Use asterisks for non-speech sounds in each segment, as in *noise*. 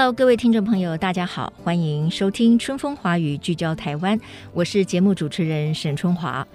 Hello，各位听众朋友，大家好，欢迎收听《春风华语》，聚焦台湾。我是节目主持人沈春华。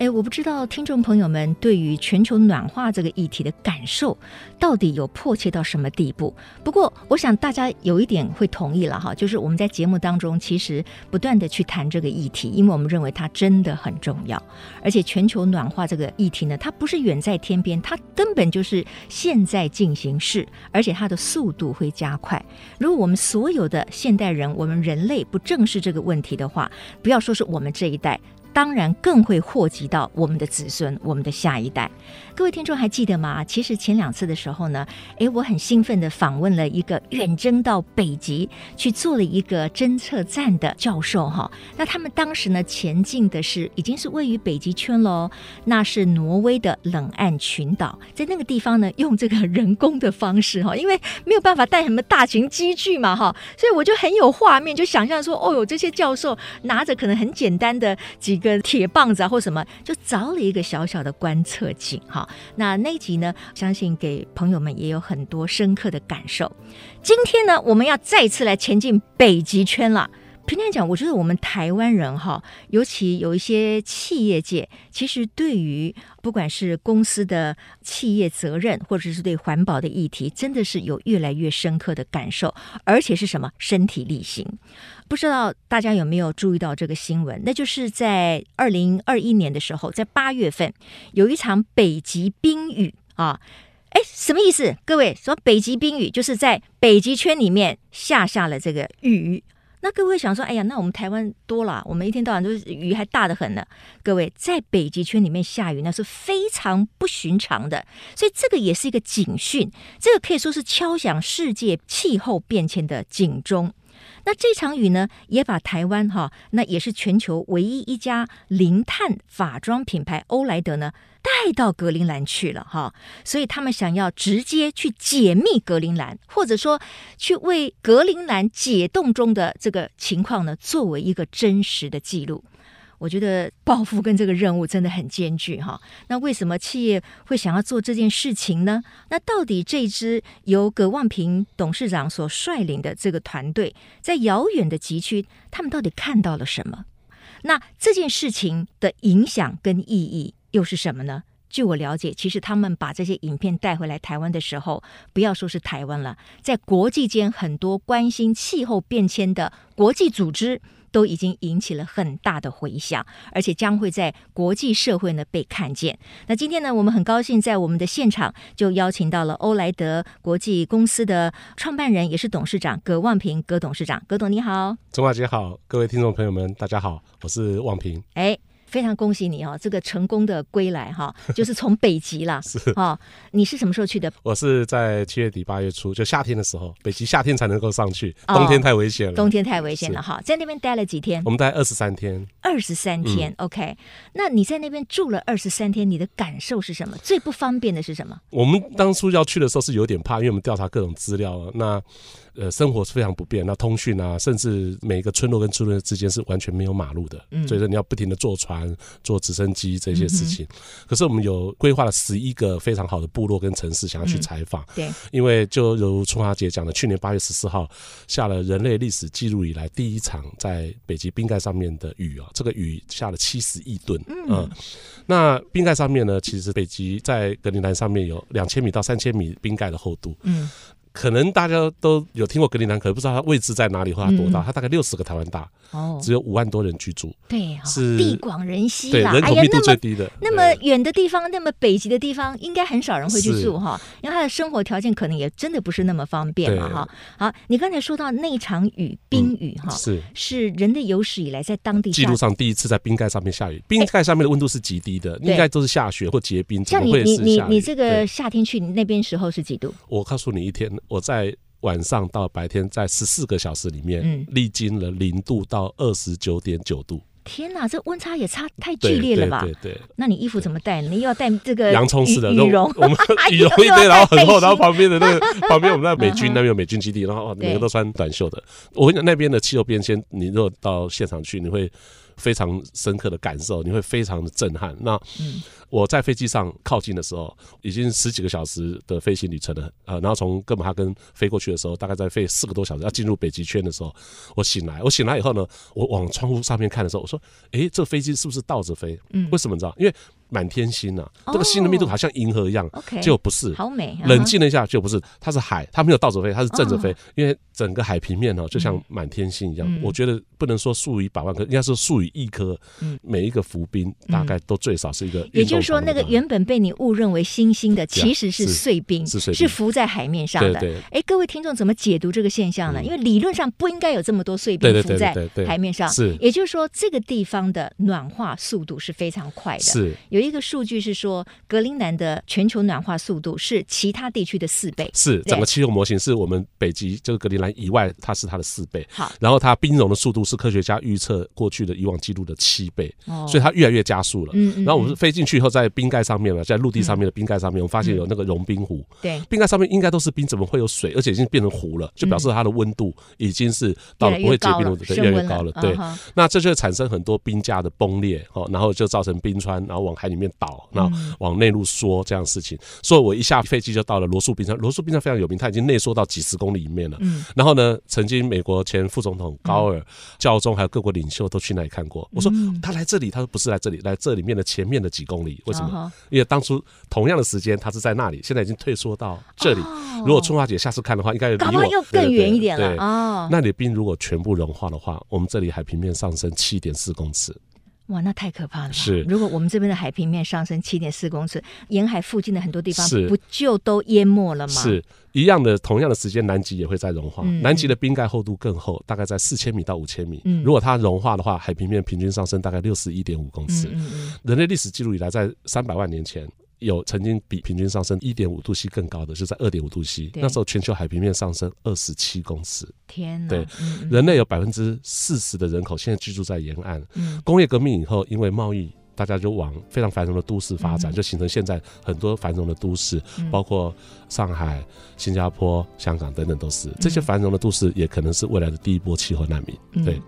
哎，我不知道听众朋友们对于全球暖化这个议题的感受到底有迫切到什么地步？不过，我想大家有一点会同意了哈，就是我们在节目当中其实不断的去谈这个议题，因为我们认为它真的很重要。而且，全球暖化这个议题呢，它不是远在天边，它根本就是现在进行式，而且它的速度会加快。如果我们所有的现代人，我们人类不正视这个问题的话，不要说是我们这一代。当然更会祸及到我们的子孙，我们的下一代。各位听众还记得吗？其实前两次的时候呢，诶，我很兴奋地访问了一个远征到北极去做了一个侦测站的教授哈。那他们当时呢，前进的是已经是位于北极圈喽，那是挪威的冷岸群岛，在那个地方呢，用这个人工的方式哈，因为没有办法带什么大型机具嘛哈，所以我就很有画面，就想象说，哦哟，这些教授拿着可能很简单的几。一个铁棒子啊，或什么，就凿了一个小小的观测井哈。那那集呢，相信给朋友们也有很多深刻的感受。今天呢，我们要再次来前进北极圈了。平常讲，我觉得我们台湾人哈，尤其有一些企业界，其实对于不管是公司的企业责任，或者是对环保的议题，真的是有越来越深刻的感受，而且是什么身体力行。不知道大家有没有注意到这个新闻？那就是在二零二一年的时候，在八月份有一场北极冰雨啊。哎，什么意思？各位说北极冰雨就是在北极圈里面下下了这个雨。那各位想说，哎呀，那我们台湾多了，我们一天到晚都是雨还大得很呢。各位在北极圈里面下雨，那是非常不寻常的，所以这个也是一个警讯，这个可以说是敲响世界气候变迁的警钟。那这场雨呢，也把台湾哈，那也是全球唯一一家零碳法妆品牌欧莱德呢，带到格陵兰去了哈。所以他们想要直接去解密格陵兰，或者说去为格陵兰解冻中的这个情况呢，作为一个真实的记录。我觉得抱负跟这个任务真的很艰巨哈。那为什么企业会想要做这件事情呢？那到底这支由葛望平董事长所率领的这个团队，在遥远的极区，他们到底看到了什么？那这件事情的影响跟意义又是什么呢？据我了解，其实他们把这些影片带回来台湾的时候，不要说是台湾了，在国际间很多关心气候变迁的国际组织。都已经引起了很大的回响，而且将会在国际社会呢被看见。那今天呢，我们很高兴在我们的现场就邀请到了欧莱德国际公司的创办人，也是董事长葛望平葛董事长。葛董你好，钟华姐好，各位听众朋友们大家好，我是望平。哎。非常恭喜你哦，这个成功的归来哈，*laughs* 就是从北极啦。是哦，你是什么时候去的？我是在七月底八月初，就夏天的时候，北极夏天才能够上去，冬天太危险了。冬天太危险了哈，在那边待了几天？我们待二十三天。二十三天，OK。那你在那边住了二十三天，你的感受是什么？最不方便的是什么？我们当初要去的时候是有点怕，因为我们调查各种资料，那。呃，生活是非常不便，那通讯啊，甚至每一个村落跟村落之间是完全没有马路的，嗯，所以说你要不停的坐船、坐直升机这些事情。嗯、可是我们有规划了十一个非常好的部落跟城市，想要去采访、嗯。对，因为就如春华姐讲的，去年八月十四号下了人类历史记录以来第一场在北极冰盖上面的雨啊，这个雨下了七十亿吨，嗯，嗯，那冰盖上面呢，其实北极在格陵兰上面有两千米到三千米冰盖的厚度，嗯。可能大家都有听过格陵兰，可能不知道它位置在哪里或它多大。嗯、它大概六十个台湾大，哦，只有五万多人居住。对，是地广人稀对，人口密度最低的。哎、那么远的地方，那么北极的地方，应该很少人会去住哈，因为他的生活条件可能也真的不是那么方便嘛哈。好，你刚才说到那场雨，冰雨哈、嗯，是是人类有史以来在当地记录上第一次在冰盖上面下雨，冰盖上面的温度是极低的，应该都是下雪或结冰。像你你你你这个夏天去你那边时候是几度？我告诉你，一天我在。晚上到白天，在十四个小时里面，历经了零度到二十九点九度。天哪，这温差也差太剧烈了吧？对对，对。那你衣服怎么带？你又要带这个洋葱式的羽绒，我们 *laughs* 羽绒一堆，然后很厚，然后旁边的那个旁边我们那美军那边有美军基地，然后 *laughs* 每个都穿短袖的。我跟你讲，那边的气候变迁，你如果到现场去，你会非常深刻的感受，你会非常的震撼。那。嗯我在飞机上靠近的时候，已经十几个小时的飞行旅程了，呃，然后从哥本哈根飞过去的时候，大概在飞四个多小时，要进入北极圈的时候，我醒来，我醒来以后呢，我往窗户上面看的时候，我说，诶，这个飞机是不是倒着飞？嗯，为什么你知道？因为。满天星呐、啊，这个星的密度好像银河一样，结果不是，好美。冷静了一下，就不是，它是海，它没有倒着飞，它是正着飞。因为整个海平面哦，就像满天星一样。我觉得不能说数以百万颗，应该是数以亿颗。每一个浮冰大概都最少是一个。也就是说，那个原本被你误认为星星的，其实是碎冰，是浮在海面上的。哎，各位听众怎么解读这个现象呢？因为理论上不应该有这么多碎冰浮在海面上。是，也就是说，这个地方的暖化速度是非常快的。是，有一个数据是。说格陵兰的全球暖化速度是其他地区的四倍，是整个气候模型是我们北极就是格陵兰以外，它是它的四倍。好，然后它冰融的速度是科学家预测过去的以往记录的七倍，哦，所以它越来越加速了。嗯，然后我们飞进去以后，在冰盖上面了，在陆地上面的冰盖上面，我们发现有那个融冰湖。对，冰盖上面应该都是冰，怎么会有水？而且已经变成湖了，就表示它的温度已经是到了不会结冰的，越来越高了。对，那这就会产生很多冰架的崩裂，哦，然后就造成冰川，然后往海里面倒，然后。往内陆缩这样的事情，所以我一下飞机就到了罗素冰山。罗素冰山非常有名，它已经内缩到几十公里里面了。嗯，然后呢，曾经美国前副总统高尔、教宗还有各国领袖都去那里看过。我说他来这里，他说不是来这里，来这里面的前面的几公里。为什么？因为当初同样的时间他是在那里，现在已经退缩到这里。如果春花姐下次看的话，应该离我又更远一点了。对，那里冰如果全部融化的话，我们这里海平面上升七点四公尺。哇，那太可怕了！是，如果我们这边的海平面上升七点四公尺，沿海附近的很多地方不就都淹没了吗？是一样的，同样的时间，南极也会在融化。嗯、南极的冰盖厚度更厚，大概在四千米到五千米。嗯、如果它融化的话，海平面平均上升大概六十一点五公尺。嗯嗯嗯、人类历史记录以来，在三百万年前。有曾经比平均上升一点五度 C 更高的，就在二点五度 C。那时候全球海平面上升二十七公尺。天哪！对，人类有百分之四十的人口现在居住在沿岸。工业革命以后，因为贸易，大家就往非常繁荣的都市发展，就形成现在很多繁荣的都市，包括上海、新加坡、香港等等，都是这些繁荣的都市，也可能是未来的第一波气候难民。对。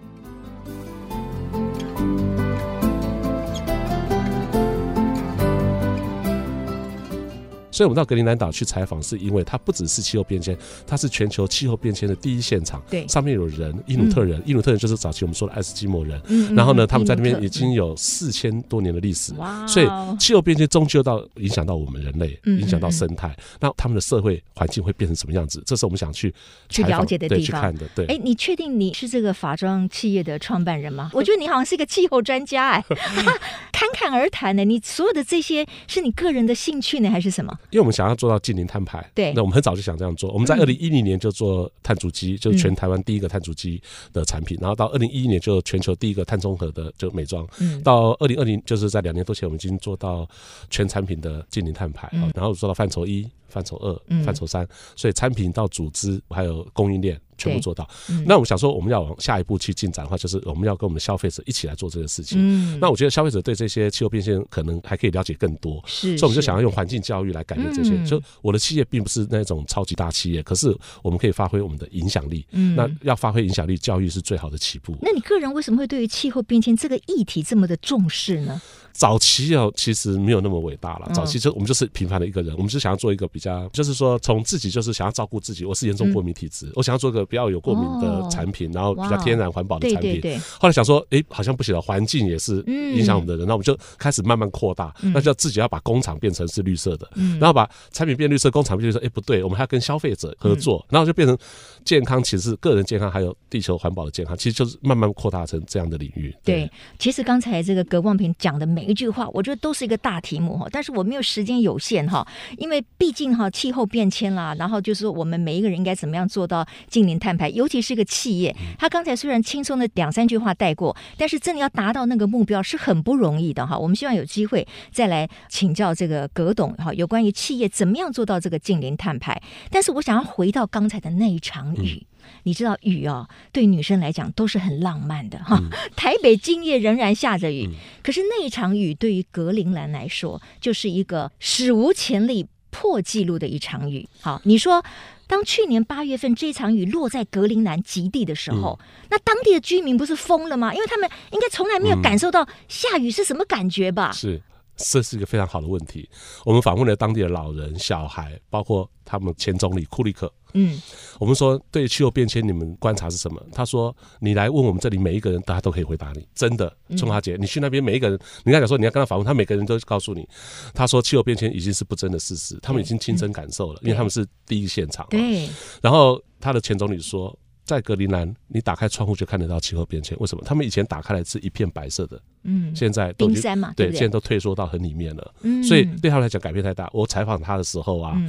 所以，我们到格陵兰岛去采访，是因为它不只是气候变迁，它是全球气候变迁的第一现场。对，上面有人，伊努特人，伊努特人就是早期我们说的爱斯基摩人。嗯。然后呢，他们在那边已经有四千多年的历史。哇。所以，气候变迁终究到影响到我们人类，影响到生态。那他们的社会环境会变成什么样子？这是我们想去去了解的地方，去看的。对。哎，你确定你是这个法装企业的创办人吗？我觉得你好像是一个气候专家哎，*laughs* *laughs* 侃侃而谈呢。你所有的这些是你个人的兴趣呢，还是什么？因为我们想要做到近零碳排，对，那我们很早就想这样做。我们在二零一零年就做碳足迹，就是全台湾第一个碳足迹的产品。然后到二零一一年就全球第一个碳中和的就美妆。到二零二零就是在两年多前，我们已经做到全产品的近零碳排。然后做到范畴一、范畴二、范畴三，所以产品到组织还有供应链。全部做到。嗯、那我们想说，我们要往下一步去进展的话，就是我们要跟我们的消费者一起来做这个事情。嗯，那我觉得消费者对这些气候变迁可能还可以了解更多。是，所以我们就想要用环境教育来改变这些。嗯、就我的企业并不是那种超级大企业，可是我们可以发挥我们的影响力。嗯，那要发挥影响力，教育是最好的起步。那你个人为什么会对于气候变迁这个议题这么的重视呢？早期哦，其实没有那么伟大了。早期就我们就是平凡的一个人，我们就想要做一个比较，就是说从自己就是想要照顾自己。我是严重过敏体质，我想要做个比较有过敏的产品，然后比较天然环保的产品。后来想说，哎，好像不行了，环境也是影响我们的人，那我们就开始慢慢扩大，那就自己要把工厂变成是绿色的，然后把产品变绿色，工厂变绿色。哎，不对，我们还要跟消费者合作，然后就变成健康，其实是个人健康，还有地球环保的健康，其实就是慢慢扩大成这样的领域。对，其实刚才这个葛望平讲的每一句话，我觉得都是一个大题目哈。但是我没有时间有限哈，因为毕竟哈气候变迁啦，然后就是说我们每一个人应该怎么样做到近零碳排，尤其是个企业。他刚才虽然轻松的两三句话带过，但是真的要达到那个目标是很不容易的哈。我们希望有机会再来请教这个葛董哈，有关于企业怎么样做到这个近零碳排。但是我想要回到刚才的那一场雨。你知道雨哦，对女生来讲都是很浪漫的哈。*laughs* 台北今夜仍然下着雨，可是那一场雨对于格陵兰来说，就是一个史无前例破纪录的一场雨。好，你说，当去年八月份这场雨落在格陵兰极地的时候，那当地的居民不是疯了吗？因为他们应该从来没有感受到下雨是什么感觉吧？是。这是一个非常好的问题。我们访问了当地的老人、小孩，包括他们前总理库利克。嗯，我们说对气候变迁，你们观察是什么？他说：“你来问我们这里每一个人，大家都可以回答你。真的，春华姐，你去那边每一个人，你刚才讲说你要跟他访问，他每个人都告诉你，他说气候变迁已经是不争的事实，他们已经亲身感受了，因为他们是第一现场。对。然后他的前总理说。”在格陵兰，你打开窗户就看得到气候变迁。为什么？他们以前打开来是一片白色的，嗯，现在都冰山嘛，对，现在都退缩到很里面了。嗯，所以对他们来讲改变太大。我采访他的时候啊，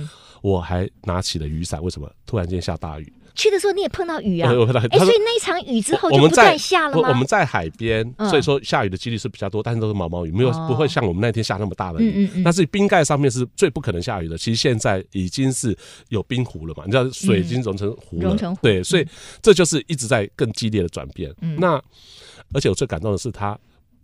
我还拿起了雨伞。为什么？突然间下大雨。去的时候你也碰到雨啊？*laughs* 哎，所以那一场雨之后就不再下了吗？我们在海边，所以说下雨的几率是比较多，但是都是毛毛雨，没有不会像我们那天下那么大的雨。但是冰盖上面是最不可能下雨的。其实现在已经是有冰湖了嘛？你知道水已经融成湖了，对，所以这就是一直在更激烈的转变。那而且我最感动的是他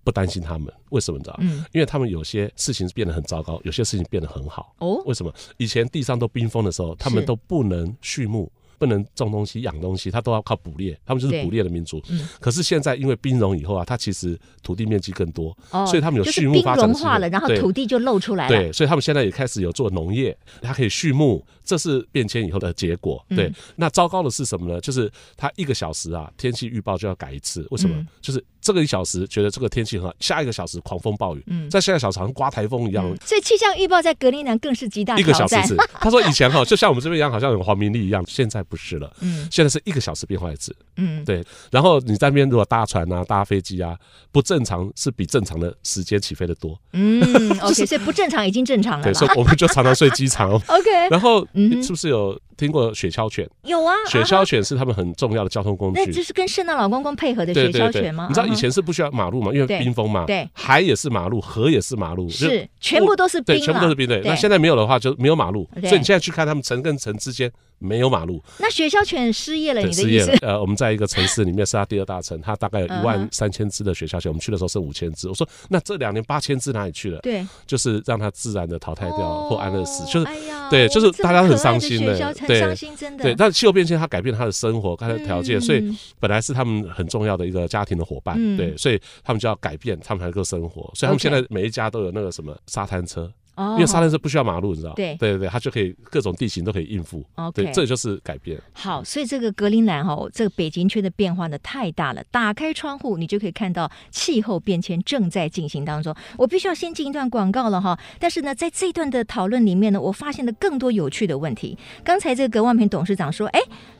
不担心他们，为什么你知道？因为他们有些事情变得很糟糕，有些事情变得很好。哦，为什么？以前地上都冰封的时候，他们都不能畜牧。不能种东西、养东西，他都要靠捕猎，他们就是捕猎的民族。嗯、可是现在因为冰融以后啊，它其实土地面积更多，哦、所以他们有畜牧发展。化了，然后土地就露出来了。对，所以他们现在也开始有做农业，它可以畜牧，这是变迁以后的结果。对，嗯、那糟糕的是什么呢？就是它一个小时啊，天气预报就要改一次。为什么？嗯、就是。这个一小时觉得这个天气很好，下一个小时狂风暴雨，嗯，在下一个小时好像刮台风一样。所以气象预报在格陵兰更是极大。一个小时是，他说以前哈就像我们这边一样，好像有黄明丽一样，现在不是了，嗯，现在是一个小时变化一次，嗯，对。然后你在那边如果搭船啊、搭飞机啊，不正常是比正常的时间起飞的多，嗯，*laughs* OK，所以不正常已经正常了。对，所以我们就常常睡机场，*laughs* OK。然后是不是有？听过雪橇犬？有啊，雪橇犬是他们很重要的交通工具。那就是跟圣诞老公公配合的雪橇犬吗？你知道以前是不需要马路嘛？因为冰封嘛。对，海也是马路，河也是马路，是全部都是冰。对，全部都是冰。对，那现在没有的话就没有马路，所以你现在去看他们城跟城之间没有马路。那学校犬失业了，你的意思？呃，我们在一个城市里面是它第二大城，*laughs* 它大概有一万三千只的学校犬，我们去的时候剩五千只。我说那这两年八千只哪里去了？对，就是让它自然的淘汰掉或安乐死，就是对，就是大家很伤心的，对，伤心真的。对，但气候变迁它改变他的生活，他的条件，所以本来是他们很重要的一个家庭的伙伴，对，所以他们就要改变，他们才能够生活。所以他们现在每一家都有那个什么沙滩车。因为沙滩是不需要马路，你知道？对对对，它就可以各种地形都可以应付。对，这就是改变。好，所以这个格陵兰哈，这个北极圈的变化呢太大了。打开窗户，你就可以看到气候变迁正在进行当中。我必须要先进一段广告了哈。但是呢，在这一段的讨论里面呢，我发现了更多有趣的问题。刚才这个葛万平董事长说，哎。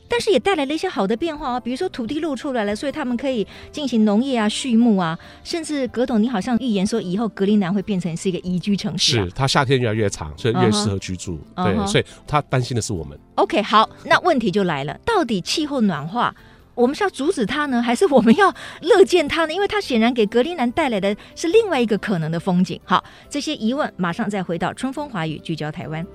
但是也带来了一些好的变化啊，比如说土地露出来了，所以他们可以进行农业啊、畜牧啊，甚至葛董，你好像预言说以后格陵兰会变成是一个宜居城市，啊。是，它夏天越来越长，所以越适合居住。Uh huh. 对，所以他担心的是我们。OK，好，那问题就来了，到底气候暖化，我们是要阻止它呢，还是我们要乐见它呢？因为它显然给格陵兰带来的是另外一个可能的风景。好，这些疑问马上再回到春风华语聚焦台湾。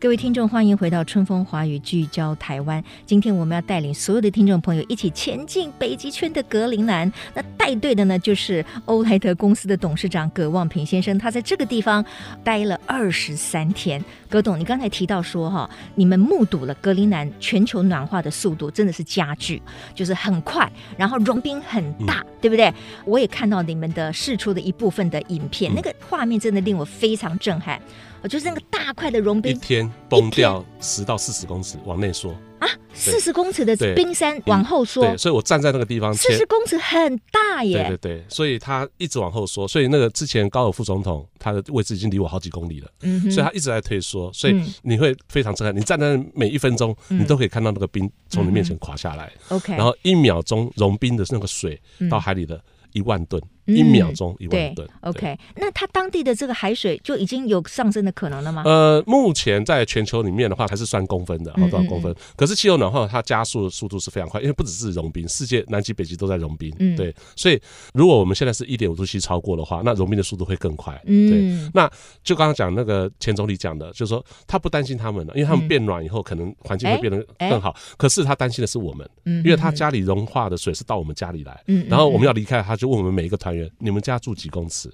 各位听众，欢迎回到春风华语，聚焦台湾。今天我们要带领所有的听众朋友一起前进北极圈的格陵兰。那带队的呢，就是欧莱德公司的董事长葛望平先生。他在这个地方待了二十三天。葛董，你刚才提到说哈，你们目睹了格陵兰全球暖化的速度真的是加剧，就是很快，然后融冰很大，嗯、对不对？我也看到你们的试出的一部分的影片，嗯、那个画面真的令我非常震撼。我就是那个大块的融冰，一天崩掉十到四十公尺往内缩啊，四十公尺的冰山往后缩，对，所以我站在那个地方，四十公尺很大耶，对对对，所以他一直往后缩，所以那个之前高尔夫总统他的位置已经离我好几公里了，嗯，所以他一直在退缩，所以你会非常震撼，你站在每一分钟，你都可以看到那个冰从你面前垮下来，OK，然后一秒钟融冰的那个水到海里的。一万吨，一秒钟一万吨。OK，那它当地的这个海水就已经有上升的可能了吗？呃，目前在全球里面的话，还是算公分的，好多少公分？可是气候暖化它加速的速度是非常快，因为不只是融冰，世界南极、北极都在融冰。嗯，对。所以如果我们现在是一点五度 C 超过的话，那融冰的速度会更快。嗯，对。那就刚刚讲那个前总理讲的，就是说他不担心他们了，因为他们变暖以后，可能环境会变得更好。可是他担心的是我们，因为他家里融化的水是到我们家里来，然后我们要离开他。就问我们每一个团你们家住几公尺？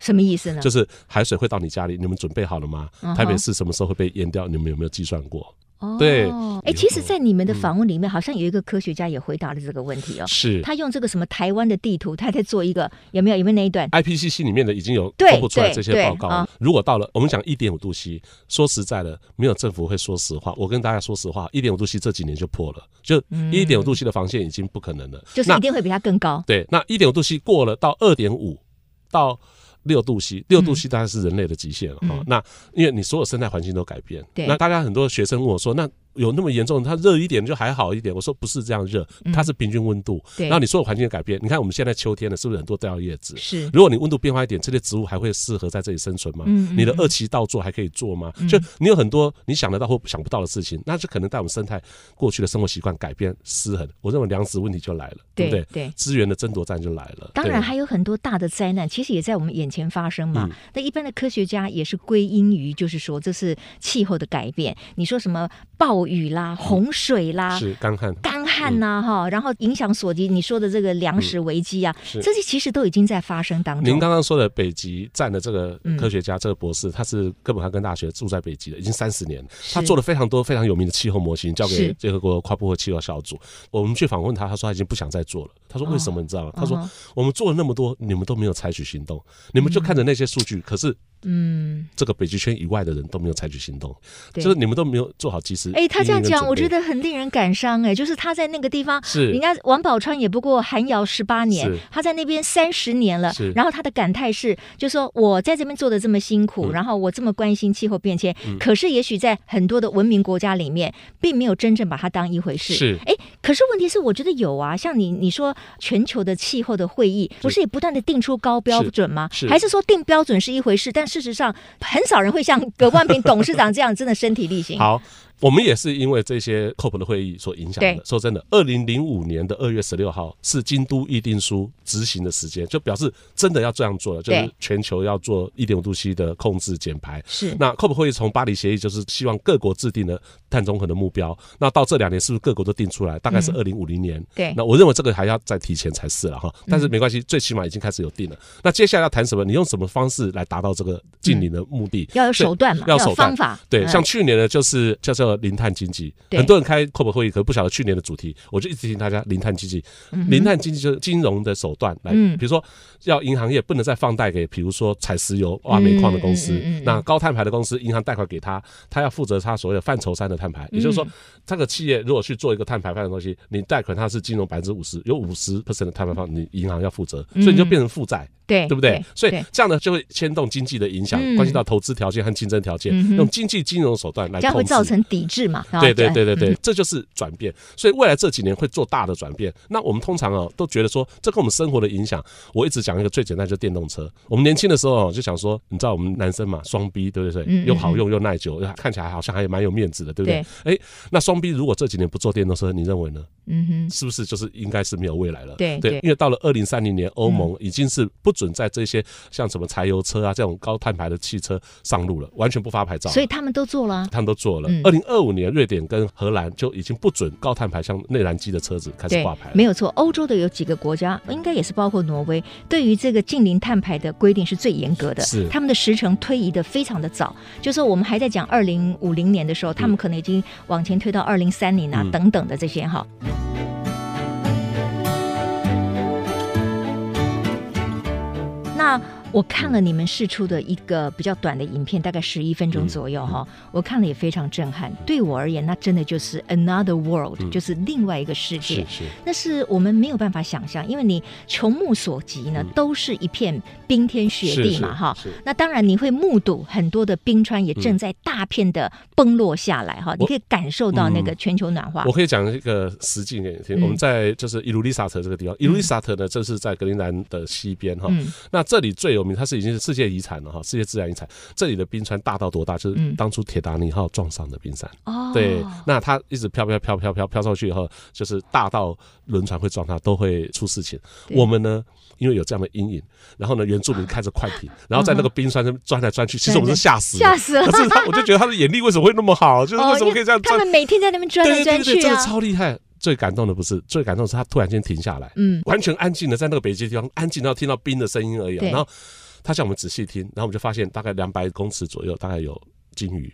什么意思呢？就是海水会到你家里，你们准备好了吗？台北市什么时候会被淹掉？你们有没有计算过？哦，对，哎，其实，在你们的访问里面，好像有一个科学家也回答了这个问题哦。是，他用这个什么台湾的地图，他在做一个有没有？有没有那一段？IPCC 里面的已经有公布出来这些报告。如果到了我们讲一点五度 C，说实在的，没有政府会说实话。我跟大家说实话，一点五度 C 这几年就破了，就一点五度 C 的防线已经不可能了，就是一定会比它更高。对，那一点五度 C 过了到二点五到。六度 C，六度 C 当然是人类的极限了哈。嗯、那因为你所有生态环境都改变，那大家很多学生问我说，那。有那么严重？它热一点就还好一点。我说不是这样热，它是平均温度。然后你所有环境的改变，你看我们现在秋天了，是不是很多掉叶子？是。如果你温度变化一点，这些植物还会适合在这里生存吗？你的二期稻作还可以做吗？就你有很多你想得到或想不到的事情，那就可能带我们生态过去的生活习惯改变失衡。我认为粮食问题就来了，对不对？对。资源的争夺战就来了。当然还有很多大的灾难，其实也在我们眼前发生嘛。那一般的科学家也是归因于，就是说这是气候的改变。你说什么暴雨啦，洪。水啦，是干旱，干旱呐，哈，然后影响所及，你说的这个粮食危机啊，这些其实都已经在发生当中。您刚刚说的北极站的这个科学家，这个博士，他是哥本哈根大学住在北极的，已经三十年，他做了非常多非常有名的气候模型，交给联合国跨部会气候小组。我们去访问他，他说他已经不想再做了。他说为什么？你知道吗？他说我们做了那么多，你们都没有采取行动，你们就看着那些数据，可是。嗯，这个北极圈以外的人都没有采取行动，就是你们都没有做好及时。哎，他这样讲，我觉得很令人感伤。哎，就是他在那个地方，是人家王宝钏也不过寒窑十八年，他在那边三十年了。然后他的感叹是，就说我在这边做的这么辛苦，然后我这么关心气候变迁，可是也许在很多的文明国家里面，并没有真正把它当一回事。是，哎，可是问题是，我觉得有啊，像你你说全球的气候的会议，不是也不断的定出高标准吗？还是说定标准是一回事，但事实上，很少人会像葛万平董事长这样真的身体力行。好。我们也是因为这些 COP 的会议所影响的。说真的，二零零五年的二月十六号是京都议定书执行的时间，就表示真的要这样做了，就是全球要做一点五度 C 的控制减排。是。那 COP 会议从巴黎协议就是希望各国制定的碳中和的目标。那到这两年是不是各国都定出来？大概是二零五零年。对。那我认为这个还要再提前才是了哈。但是没关系，最起码已经开始有定了。那接下来要谈什么？你用什么方式来达到这个净零的目的？要有手段嘛？要有方法。对，像去年呢，就是叫做零碳经济。很多人开 COP 会议，可不晓得去年的主题，我就一直提醒大家：零碳经济，零碳经济就是金融的手段来，比如说要银行业不能再放贷给，比如说采石油、挖煤矿的公司，那高碳排的公司，银行贷款给他，他要负责他所谓的范畴三的碳排，也就是说，这个企业如果去做一个碳排放的东西，你贷款它是金融百分之五十，有五十 percent 的碳排放，你银行要负责，所以你就变成负债。对，对不对？所以这样呢，就会牵动经济的影响，关系到投资条件和竞争条件，用经济金融手段来控制，这样会造成抵制嘛。对对对对对，嗯、这就是转变。所以未来这几年会做大的转变。那我们通常哦都觉得说，这跟我们生活的影响。我一直讲一个最简单，就是电动车。我们年轻的时候哦就想说，你知道我们男生嘛，双 B 对不对？嗯嗯嗯又好用又耐久，看起来好像还蛮有面子的，对不对？哎，那双 B 如果这几年不做电动车，你认为呢？嗯哼，是不是就是应该是没有未来了？对对，因为到了二零三零年，欧盟已经是不准在这些像什么柴油车啊这种高碳排的汽车上路了，完全不发牌照。所以他们都做了，他们都做了。二零二五年，瑞典跟荷兰就已经不准高碳排向内燃机的车子开始挂牌。没有错，欧洲的有几个国家，应该也是包括挪威，对于这个近零碳排的规定是最严格的。是他们的时程推移的非常的早，就是我们还在讲二零五零年的时候，他们可能已经往前推到二零三零啊等等的这些哈。那。我看了你们试出的一个比较短的影片，大概十一分钟左右哈，我看了也非常震撼。对我而言，那真的就是 another world，就是另外一个世界。是是，那是我们没有办法想象，因为你穷目所及呢，都是一片冰天雪地嘛哈。那当然你会目睹很多的冰川也正在大片的崩落下来哈，你可以感受到那个全球暖化。我可以讲一个实际一点听，我们在就是伊鲁利萨特这个地方，伊鲁利萨特呢，这是在格陵兰的西边哈。那这里最有它是已经是世界遗产了哈，世界自然遗产。这里的冰川大到多大？就是当初铁达尼号撞上的冰山。哦，对，那它一直飘飘飘飘飘飘上去以后，就是大到轮船会撞它，都会出事情。我们呢，因为有这样的阴影，然后呢，原住民开着快艇，然后在那个冰川上钻来钻去，其实我们是吓死，吓死了。可是他，我就觉得他的眼力为什么会那么好？就是为什么可以这样？他们每天在那边钻来钻去，真的超厉害。最感动的不是，最感动的是他突然间停下来，嗯，完全安静的在那个北极地方，安静到听到冰的声音而已。然后。他向我们仔细听，然后我们就发现大概两百公尺左右，大概有鲸鱼，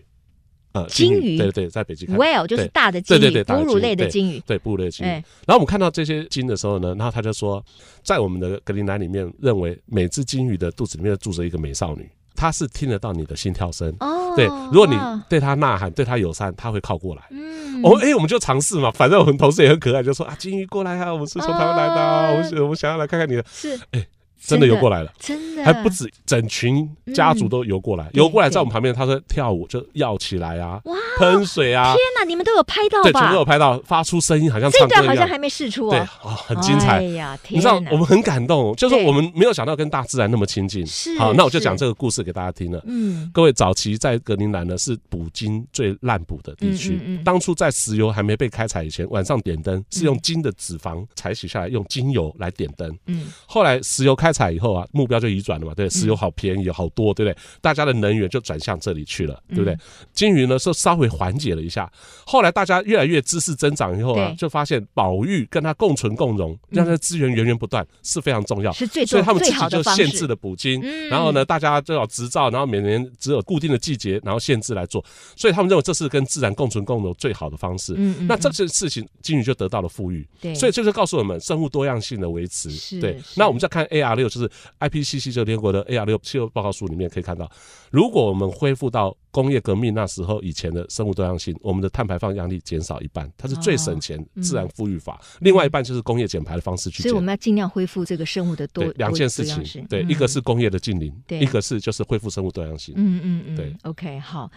呃，鲸鱼，对对对，在北极看，whale 就是大的鲸鱼，对对对，哺乳类的鲸鱼，对哺乳类的鲸鱼。然后我们看到这些鲸的时候呢，然后他就说，在我们的格陵兰里面，认为每只鲸鱼的肚子里面住着一个美少女，她是听得到你的心跳声。哦，对，如果你对他呐喊，对他友善，他会靠过来。嗯，哦，哎，我们就尝试嘛，反正我们同事也很可爱，就说啊，金鱼过来啊，我们是从台湾来的，我们我们想要来看看你的。是，哎。真的游过来了，真的。还不止，整群家族都游过来，游过来在我们旁边，他说跳舞就要起来啊，哇，喷水啊，天哪，你们都有拍到吧？对，全部都有拍到，发出声音好像唱歌一样，好像还没试出哦，对，啊，很精彩，哎呀，天，你知道我们很感动，就是我们没有想到跟大自然那么亲近，是，好，那我就讲这个故事给大家听了。嗯，各位早期在格陵兰呢是捕鲸最滥捕的地区，嗯当初在石油还没被开采以前，晚上点灯是用鲸的脂肪采取下来，用精油来点灯，嗯，后来石油开采以后啊，目标就移转了嘛，对，石油好便宜，好多，对不对？大家的能源就转向这里去了，对不对？鲸鱼呢，是稍微缓解了一下。后来大家越来越知识增长以后啊，就发现保育跟它共存共荣，让它资源源源不断是非常重要。是最所以他们自己就限制了捕鲸，然后呢，大家就要执照，然后每年只有固定的季节，然后限制来做。所以他们认为这是跟自然共存共荣最好的方式。那这件事情，鲸鱼就得到了富裕。对，所以这就告诉我们生物多样性的维持。对，那我们再看 AR 六，就是。IPCC 就联合国的 AR 六气候报告书里面可以看到，如果我们恢复到工业革命那时候以前的生物多样性，我们的碳排放压力减少一半，它是最省钱、自然富裕法。另外一半就是工业减排的方式去。所以我们要尽量恢复这个生物的多两件事情。对，一个是工业的净零，一个是就是恢复生物多样性。嗯嗯嗯，对。OK，好。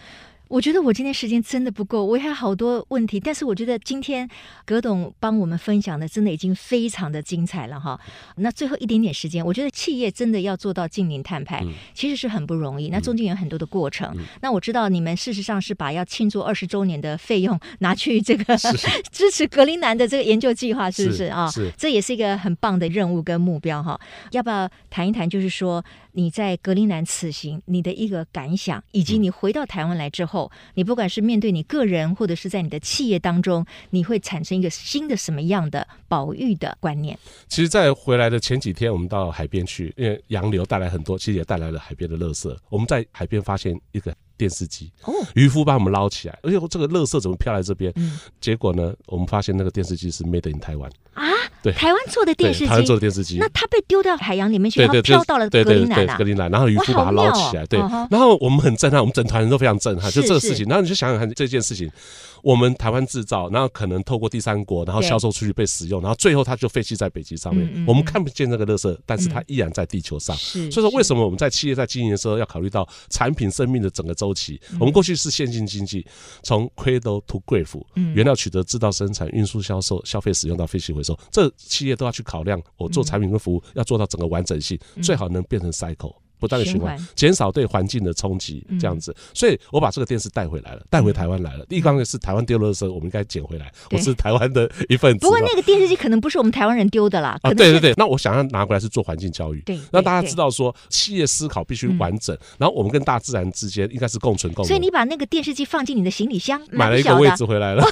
我觉得我今天时间真的不够，我还有好多问题，但是我觉得今天葛董帮我们分享的真的已经非常的精彩了哈。那最后一点点时间，我觉得企业真的要做到近零碳排，其实是很不容易。那中间有很多的过程。那我知道你们事实上是把要庆祝二十周年的费用拿去这个 *laughs* 支持格陵兰的这个研究计划，是不是啊？是，这也是一个很棒的任务跟目标哈。要不要谈一谈？就是说你在格陵兰此行你的一个感想，以及你回到台湾来之后。你不管是面对你个人，或者是在你的企业当中，你会产生一个新的什么样的保育的观念？其实，在回来的前几天，我们到海边去，因为洋流带来很多，其实也带来了海边的垃圾。我们在海边发现一个电视机，哦，渔夫把我们捞起来，而且这个垃圾怎么飘来这边？嗯，结果呢，我们发现那个电视机是 Made in Taiwan 啊。对，台湾做的电视机，台湾做的电视机，那它被丢到海洋里面去，然后飘到了格陵兰啊，格陵兰，然后渔夫把它捞起来，对，然后我们很震撼，我们整团人都非常震撼，就这个事情，然后你就想想看这件事情。我们台湾制造，然后可能透过第三国，然后销售出去被使用，然后最后它就废弃在北极上面。我们看不见那个垃圾，但是它依然在地球上。所以说，为什么我们在企业在经营的时候要考虑到产品生命的整个周期？我们过去是线性经济，从 cradle to grave，原料取得、制造、生产、运输、销售、消费、使用到废弃回收，这企业都要去考量。我做产品跟服务要做到整个完整性，最好能变成 cycle。不断的循环，减少对环境的冲击，这样子，所以我把这个电视带回来了，带回台湾来了。第一方面是台湾丢了的时候，我们应该捡回来。我是台湾的一份子。不过那个电视机可能不是我们台湾人丢的啦。啊，对对对，那我想要拿回来是做环境教育，对，让大家知道说企业思考必须完整，然后我们跟大自然之间应该是共存共。所以你把那个电视机放进你的行李箱，买了一个位置回来了。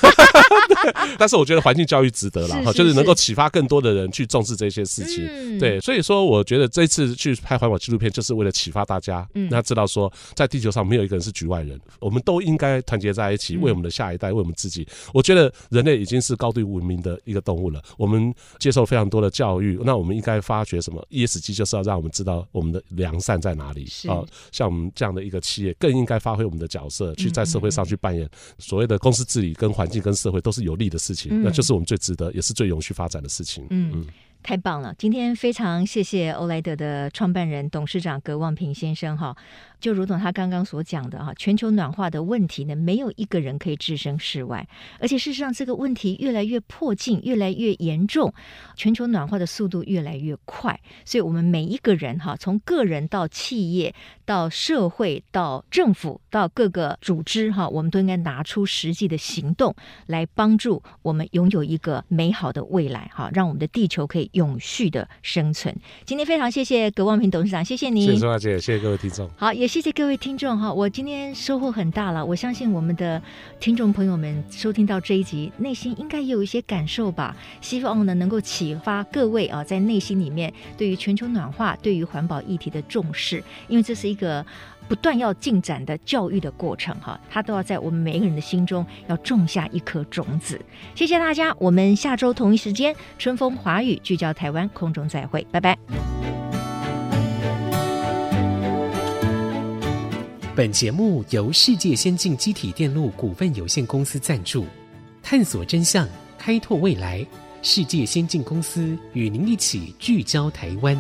*laughs* 但是我觉得环境教育值得了哈，就是能够启发更多的人去重视这些事情。对，所以说我觉得这次去拍环保纪录片，就是为了启发大家。嗯，那知道说，在地球上没有一个人是局外人，我们都应该团结在一起，为我们的下一代，为我们自己。我觉得人类已经是高度文明的一个动物了，我们接受非常多的教育，那我们应该发掘什么？ESG 就是要让我们知道我们的良善在哪里啊！像我们这样的一个企业，更应该发挥我们的角色，去在社会上去扮演所谓的公司治理，跟环境跟社会都是有利的事情，那就是我们最值得，也是最永续发展的事情。嗯。太棒了！今天非常谢谢欧莱德的创办人、董事长葛望平先生哈。就如同他刚刚所讲的哈，全球暖化的问题呢，没有一个人可以置身事外，而且事实上这个问题越来越迫近，越来越严重，全球暖化的速度越来越快，所以我们每一个人哈，从个人到企业到社会到政府到各个组织哈，我们都应该拿出实际的行动来帮助我们拥有一个美好的未来哈，让我们的地球可以永续的生存。今天非常谢谢葛望平董事长，谢谢您，谢谢钟小姐，谢谢各位听众，好也。谢谢各位听众哈，我今天收获很大了。我相信我们的听众朋友们收听到这一集，内心应该也有一些感受吧。希望呢能够启发各位啊，在内心里面对于全球暖化、对于环保议题的重视，因为这是一个不断要进展的教育的过程哈，它都要在我们每一个人的心中要种下一颗种子。谢谢大家，我们下周同一时间春风华语聚焦台湾空中再会，拜拜。本节目由世界先进机体电路股份有限公司赞助，探索真相，开拓未来。世界先进公司与您一起聚焦台湾。